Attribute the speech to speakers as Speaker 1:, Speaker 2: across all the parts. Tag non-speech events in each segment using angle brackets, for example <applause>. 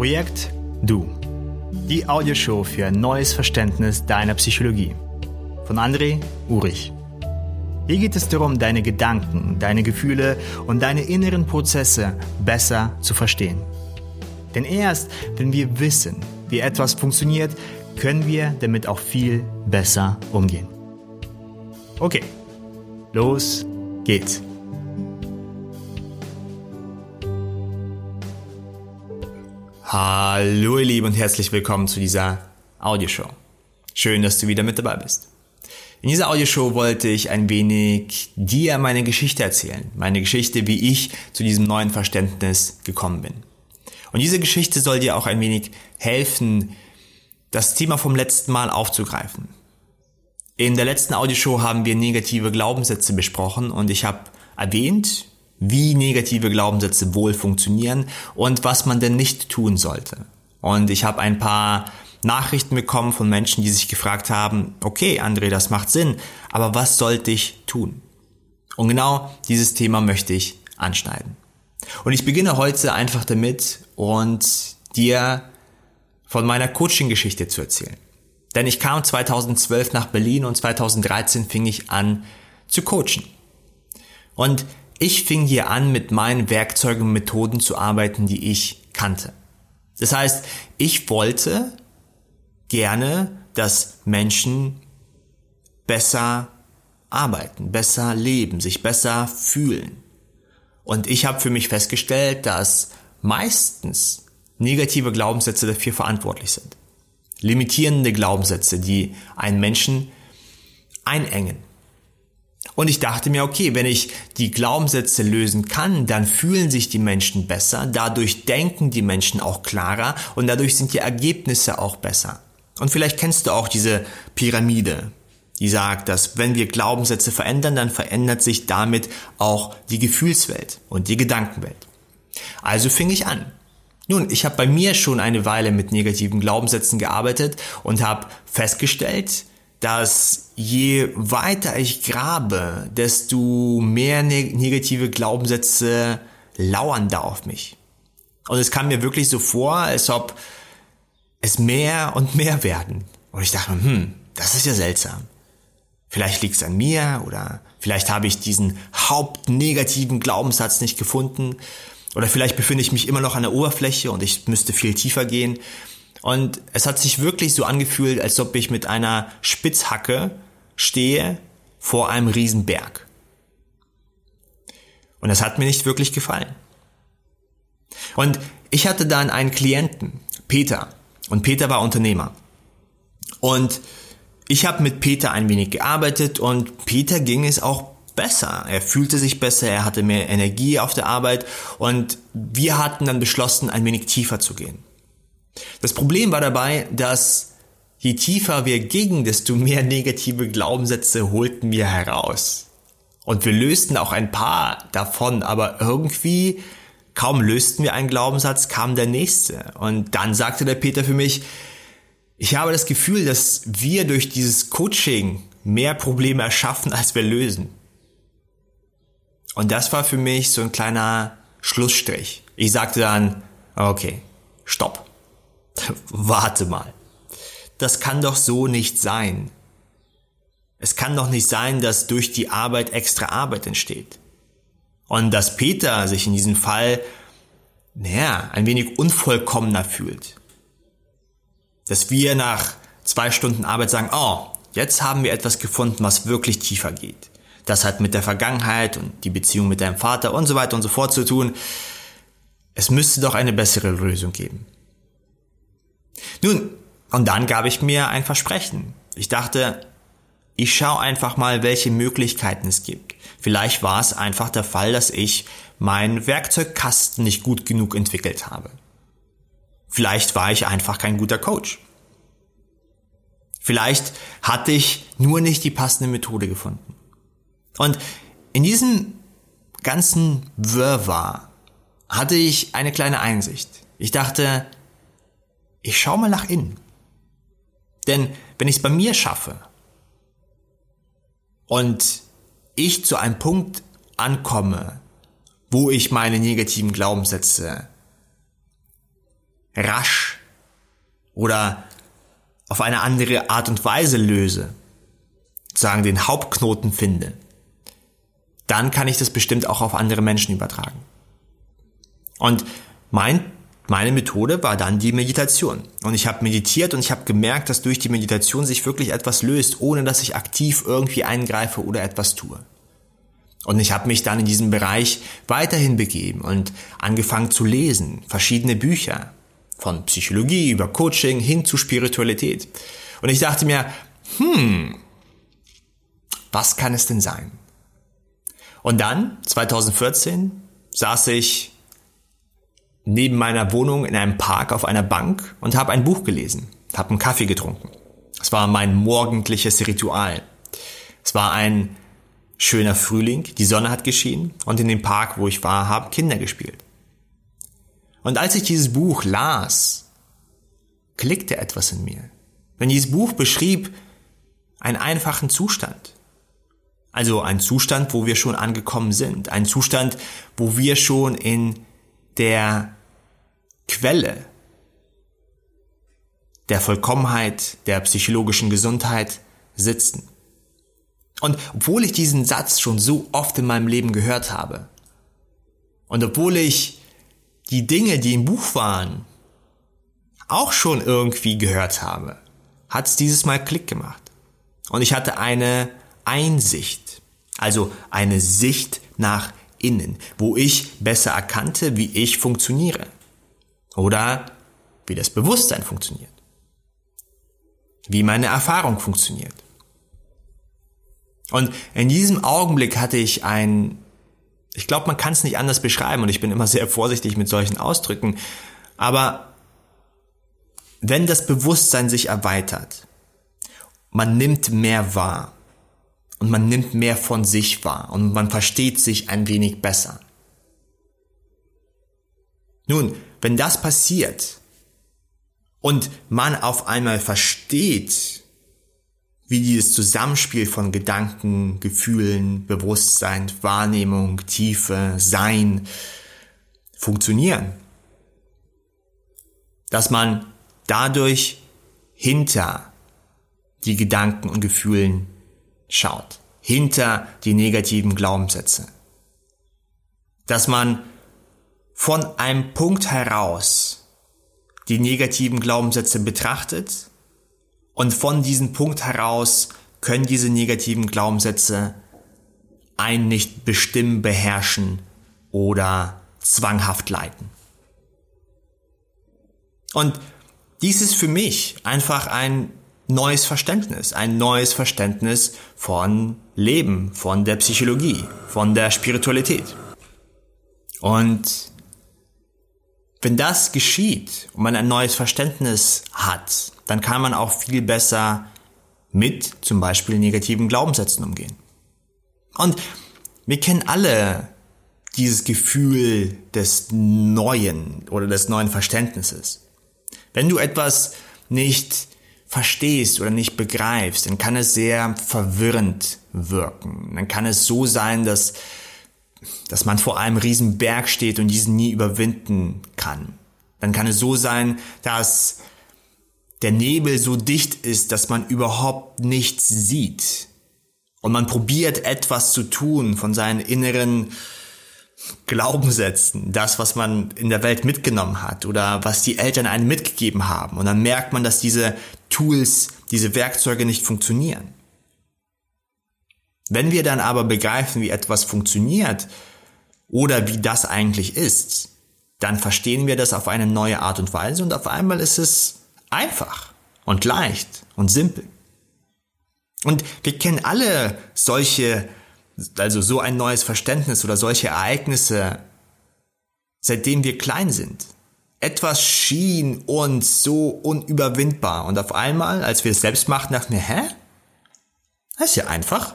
Speaker 1: Projekt Du. Die Audioshow für ein neues Verständnis deiner Psychologie. Von André Urich. Hier geht es darum, deine Gedanken, deine Gefühle und deine inneren Prozesse besser zu verstehen. Denn erst, wenn wir wissen, wie etwas funktioniert, können wir damit auch viel besser umgehen. Okay, los geht's. Hallo ihr Lieben und herzlich willkommen zu dieser Audioshow. Schön, dass du wieder mit dabei bist. In dieser Audioshow wollte ich ein wenig dir meine Geschichte erzählen. Meine Geschichte, wie ich zu diesem neuen Verständnis gekommen bin. Und diese Geschichte soll dir auch ein wenig helfen, das Thema vom letzten Mal aufzugreifen. In der letzten Audioshow haben wir negative Glaubenssätze besprochen und ich habe erwähnt, wie negative Glaubenssätze wohl funktionieren und was man denn nicht tun sollte. Und ich habe ein paar Nachrichten bekommen von Menschen, die sich gefragt haben, okay, André, das macht Sinn, aber was sollte ich tun? Und genau dieses Thema möchte ich anschneiden. Und ich beginne heute einfach damit und dir von meiner Coaching-Geschichte zu erzählen. Denn ich kam 2012 nach Berlin und 2013 fing ich an zu coachen. Und ich fing hier an, mit meinen Werkzeugen und Methoden zu arbeiten, die ich kannte. Das heißt, ich wollte gerne, dass Menschen besser arbeiten, besser leben, sich besser fühlen. Und ich habe für mich festgestellt, dass meistens negative Glaubenssätze dafür verantwortlich sind. Limitierende Glaubenssätze, die einen Menschen einengen. Und ich dachte mir, okay, wenn ich die Glaubenssätze lösen kann, dann fühlen sich die Menschen besser, dadurch denken die Menschen auch klarer und dadurch sind die Ergebnisse auch besser. Und vielleicht kennst du auch diese Pyramide, die sagt, dass wenn wir Glaubenssätze verändern, dann verändert sich damit auch die Gefühlswelt und die Gedankenwelt. Also fing ich an. Nun, ich habe bei mir schon eine Weile mit negativen Glaubenssätzen gearbeitet und habe festgestellt, dass je weiter ich grabe, desto mehr ne-, negative Glaubenssätze lauern da auf mich. Und es kam mir wirklich so vor, als ob es mehr und mehr werden. Und ich dachte, hm, das ist ja seltsam. Vielleicht liegt es an mir oder vielleicht habe ich diesen hauptnegativen Glaubenssatz nicht gefunden oder vielleicht befinde ich mich immer noch an der Oberfläche und ich müsste viel tiefer gehen. Und es hat sich wirklich so angefühlt, als ob ich mit einer Spitzhacke stehe vor einem Riesenberg. Und das hat mir nicht wirklich gefallen. Und ich hatte dann einen Klienten, Peter. Und Peter war Unternehmer. Und ich habe mit Peter ein wenig gearbeitet und Peter ging es auch besser. Er fühlte sich besser, er hatte mehr Energie auf der Arbeit und wir hatten dann beschlossen, ein wenig tiefer zu gehen. Das Problem war dabei, dass je tiefer wir gingen, desto mehr negative Glaubenssätze holten wir heraus. Und wir lösten auch ein paar davon, aber irgendwie kaum lösten wir einen Glaubenssatz, kam der nächste. Und dann sagte der Peter für mich, ich habe das Gefühl, dass wir durch dieses Coaching mehr Probleme erschaffen, als wir lösen. Und das war für mich so ein kleiner Schlussstrich. Ich sagte dann, okay, stopp. Warte mal. Das kann doch so nicht sein. Es kann doch nicht sein, dass durch die Arbeit extra Arbeit entsteht. Und dass Peter sich in diesem Fall, naja, ein wenig unvollkommener fühlt. Dass wir nach zwei Stunden Arbeit sagen, oh, jetzt haben wir etwas gefunden, was wirklich tiefer geht. Das hat mit der Vergangenheit und die Beziehung mit deinem Vater und so weiter und so fort zu tun. Es müsste doch eine bessere Lösung geben. Nun, und dann gab ich mir ein Versprechen. Ich dachte, ich schaue einfach mal, welche Möglichkeiten es gibt. Vielleicht war es einfach der Fall, dass ich meinen Werkzeugkasten nicht gut genug entwickelt habe. Vielleicht war ich einfach kein guter Coach. Vielleicht hatte ich nur nicht die passende Methode gefunden. Und in diesem ganzen Wirrwarr hatte ich eine kleine Einsicht. Ich dachte, ich schaue mal nach innen. Denn wenn ich es bei mir schaffe und ich zu einem Punkt ankomme, wo ich meine negativen Glaubenssätze rasch oder auf eine andere Art und Weise löse, sagen den Hauptknoten finde, dann kann ich das bestimmt auch auf andere Menschen übertragen. Und mein, meine Methode war dann die Meditation. Und ich habe meditiert und ich habe gemerkt, dass durch die Meditation sich wirklich etwas löst, ohne dass ich aktiv irgendwie eingreife oder etwas tue. Und ich habe mich dann in diesem Bereich weiterhin begeben und angefangen zu lesen, verschiedene Bücher, von Psychologie über Coaching hin zu Spiritualität. Und ich dachte mir, hm, was kann es denn sein? Und dann, 2014, saß ich neben meiner Wohnung in einem Park auf einer Bank und habe ein Buch gelesen, habe einen Kaffee getrunken. Es war mein morgendliches Ritual. Es war ein schöner Frühling, die Sonne hat geschienen und in dem Park, wo ich war, haben Kinder gespielt. Und als ich dieses Buch las, klickte etwas in mir. Denn dieses Buch beschrieb einen einfachen Zustand. Also ein Zustand, wo wir schon angekommen sind. Ein Zustand, wo wir schon in der Quelle der Vollkommenheit, der psychologischen Gesundheit sitzen. Und obwohl ich diesen Satz schon so oft in meinem Leben gehört habe, und obwohl ich die Dinge, die im Buch waren, auch schon irgendwie gehört habe, hat es dieses Mal Klick gemacht. Und ich hatte eine Einsicht, also eine Sicht nach innen, wo ich besser erkannte, wie ich funktioniere oder wie das Bewusstsein funktioniert, wie meine Erfahrung funktioniert. Und in diesem Augenblick hatte ich ein, ich glaube, man kann es nicht anders beschreiben und ich bin immer sehr vorsichtig mit solchen Ausdrücken, aber wenn das Bewusstsein sich erweitert, man nimmt mehr wahr, und man nimmt mehr von sich wahr und man versteht sich ein wenig besser. Nun, wenn das passiert und man auf einmal versteht, wie dieses Zusammenspiel von Gedanken, Gefühlen, Bewusstsein, Wahrnehmung, Tiefe, Sein funktionieren, dass man dadurch hinter die Gedanken und Gefühlen schaut, hinter die negativen Glaubenssätze. Dass man von einem Punkt heraus die negativen Glaubenssätze betrachtet und von diesem Punkt heraus können diese negativen Glaubenssätze einen nicht bestimmen, beherrschen oder zwanghaft leiten. Und dies ist für mich einfach ein neues Verständnis, ein neues Verständnis von Leben, von der Psychologie, von der Spiritualität. Und wenn das geschieht und man ein neues Verständnis hat, dann kann man auch viel besser mit zum Beispiel negativen Glaubenssätzen umgehen. Und wir kennen alle dieses Gefühl des Neuen oder des neuen Verständnisses. Wenn du etwas nicht verstehst oder nicht begreifst, dann kann es sehr verwirrend wirken. Dann kann es so sein, dass, dass man vor einem riesen Berg steht und diesen nie überwinden kann. Dann kann es so sein, dass der Nebel so dicht ist, dass man überhaupt nichts sieht. Und man probiert etwas zu tun von seinen inneren Glaubenssätzen, das, was man in der Welt mitgenommen hat oder was die Eltern einem mitgegeben haben. Und dann merkt man, dass diese Tools, diese Werkzeuge nicht funktionieren. Wenn wir dann aber begreifen, wie etwas funktioniert oder wie das eigentlich ist, dann verstehen wir das auf eine neue Art und Weise und auf einmal ist es einfach und leicht und simpel. Und wir kennen alle solche also so ein neues Verständnis oder solche Ereignisse, seitdem wir klein sind. Etwas schien uns so unüberwindbar und auf einmal, als wir es selbst machten, dachten wir, hä? Das ist ja einfach.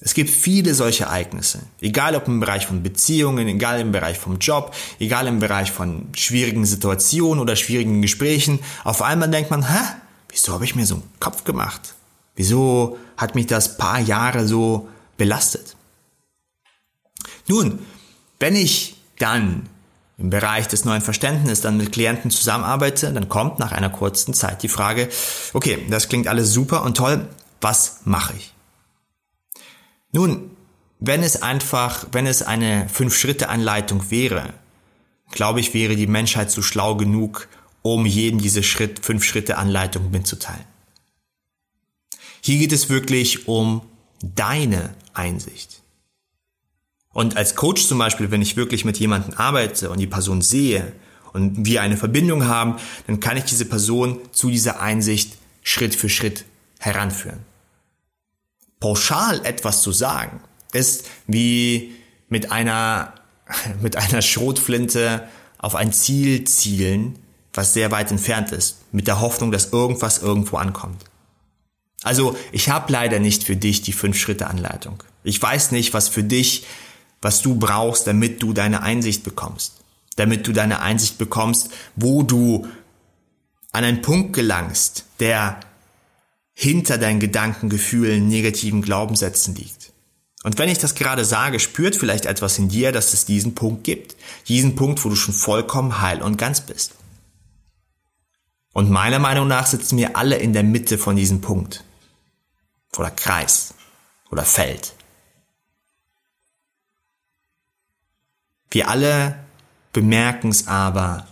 Speaker 1: Es gibt viele solche Ereignisse, egal ob im Bereich von Beziehungen, egal im Bereich vom Job, egal im Bereich von schwierigen Situationen oder schwierigen Gesprächen. Auf einmal denkt man, hä, wieso habe ich mir so einen Kopf gemacht? Wieso hat mich das paar Jahre so belastet? Nun, wenn ich dann im Bereich des neuen Verständnisses dann mit Klienten zusammenarbeite, dann kommt nach einer kurzen Zeit die Frage, okay, das klingt alles super und toll, was mache ich? Nun, wenn es einfach, wenn es eine Fünf-Schritte-Anleitung wäre, glaube ich, wäre die Menschheit so schlau genug, um jedem diese Schritt, Fünf-Schritte-Anleitung mitzuteilen. Hier geht es wirklich um deine Einsicht. Und als Coach zum Beispiel, wenn ich wirklich mit jemandem arbeite und die Person sehe und wir eine Verbindung haben, dann kann ich diese Person zu dieser Einsicht Schritt für Schritt heranführen. Pauschal etwas zu sagen, ist wie mit einer, <laughs> mit einer Schrotflinte auf ein Ziel zielen, was sehr weit entfernt ist, mit der Hoffnung, dass irgendwas irgendwo ankommt. Also ich habe leider nicht für dich die Fünf-Schritte-Anleitung. Ich weiß nicht, was für dich, was du brauchst, damit du deine Einsicht bekommst. Damit du deine Einsicht bekommst, wo du an einen Punkt gelangst, der hinter deinen Gedanken, Gefühlen, negativen Glaubenssätzen liegt. Und wenn ich das gerade sage, spürt vielleicht etwas in dir, dass es diesen Punkt gibt. Diesen Punkt, wo du schon vollkommen heil und ganz bist. Und meiner Meinung nach sitzen wir alle in der Mitte von diesem Punkt oder Kreis oder Feld. Wir alle bemerken es aber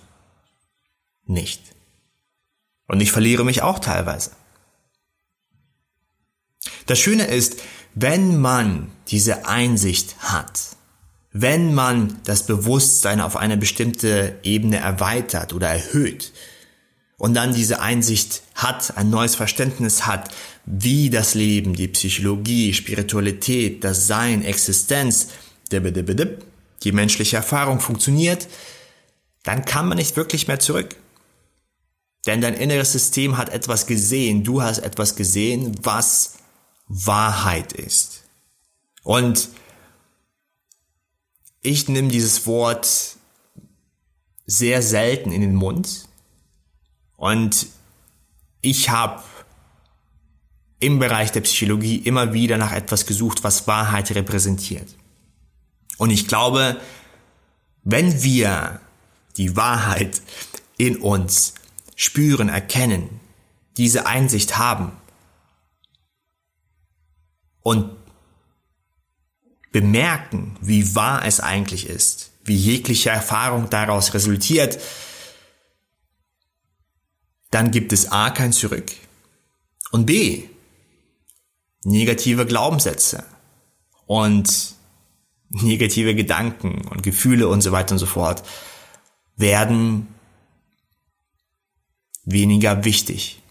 Speaker 1: nicht. Und ich verliere mich auch teilweise. Das Schöne ist, wenn man diese Einsicht hat, wenn man das Bewusstsein auf eine bestimmte Ebene erweitert oder erhöht, und dann diese Einsicht hat, ein neues Verständnis hat, wie das Leben, die Psychologie, Spiritualität, das Sein, Existenz, die menschliche Erfahrung funktioniert, dann kann man nicht wirklich mehr zurück. Denn dein inneres System hat etwas gesehen, du hast etwas gesehen, was Wahrheit ist. Und ich nehme dieses Wort sehr selten in den Mund, und ich habe im Bereich der Psychologie immer wieder nach etwas gesucht, was Wahrheit repräsentiert. Und ich glaube, wenn wir die Wahrheit in uns spüren, erkennen, diese Einsicht haben und bemerken, wie wahr es eigentlich ist, wie jegliche Erfahrung daraus resultiert, dann gibt es A kein Zurück und B negative Glaubenssätze. Und <laughs> negative Gedanken und Gefühle und so weiter und so fort werden weniger wichtig.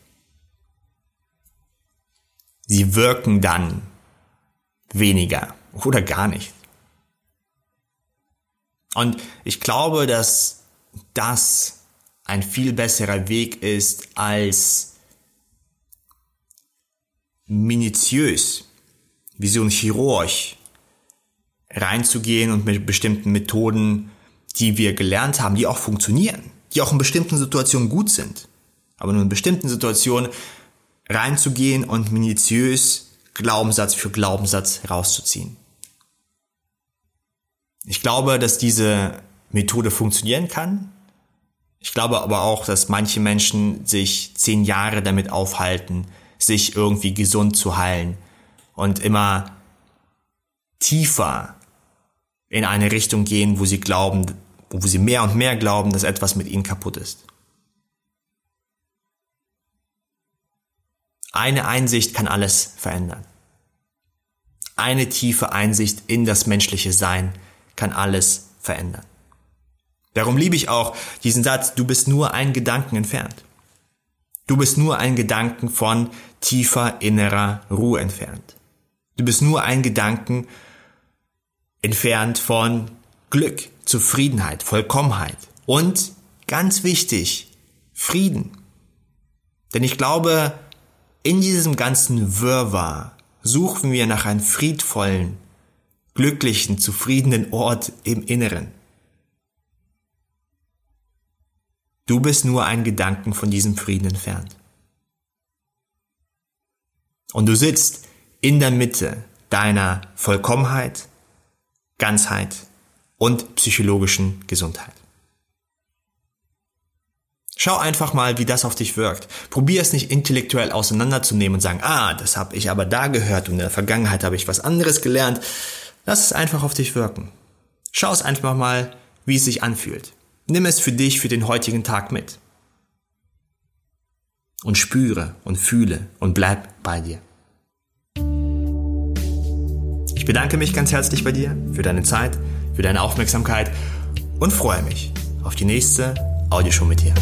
Speaker 1: Sie wirken dann weniger oder gar nicht. Und ich glaube, dass das ein viel besserer Weg ist als minutiös, wie so ein Chirurg, reinzugehen und mit bestimmten Methoden, die wir gelernt haben, die auch funktionieren, die auch in bestimmten Situationen gut sind, aber nur in bestimmten Situationen reinzugehen und minutiös Glaubenssatz für Glaubenssatz rauszuziehen. Ich glaube, dass diese Methode funktionieren kann, ich glaube aber auch, dass manche Menschen sich zehn Jahre damit aufhalten, sich irgendwie gesund zu heilen und immer tiefer in eine Richtung gehen, wo sie glauben, wo sie mehr und mehr glauben, dass etwas mit ihnen kaputt ist. Eine Einsicht kann alles verändern. Eine tiefe Einsicht in das menschliche Sein kann alles verändern. Darum liebe ich auch diesen Satz, du bist nur ein Gedanken entfernt. Du bist nur ein Gedanken von tiefer innerer Ruhe entfernt. Du bist nur ein Gedanken entfernt von Glück, Zufriedenheit, Vollkommenheit und ganz wichtig, Frieden. Denn ich glaube, in diesem ganzen Wirrwarr suchen wir nach einem friedvollen, glücklichen, zufriedenen Ort im Inneren. Du bist nur ein Gedanken von diesem Frieden entfernt. Und du sitzt in der Mitte deiner Vollkommenheit, Ganzheit und psychologischen Gesundheit. Schau einfach mal, wie das auf dich wirkt. Probier es nicht intellektuell auseinanderzunehmen und sagen, ah, das habe ich aber da gehört und in der Vergangenheit habe ich was anderes gelernt. Lass es einfach auf dich wirken. Schau es einfach mal, wie es sich anfühlt. Nimm es für dich für den heutigen Tag mit. Und spüre und fühle und bleib bei dir. Ich bedanke mich ganz herzlich bei dir für deine Zeit, für deine Aufmerksamkeit und freue mich auf die nächste Audioshow mit dir.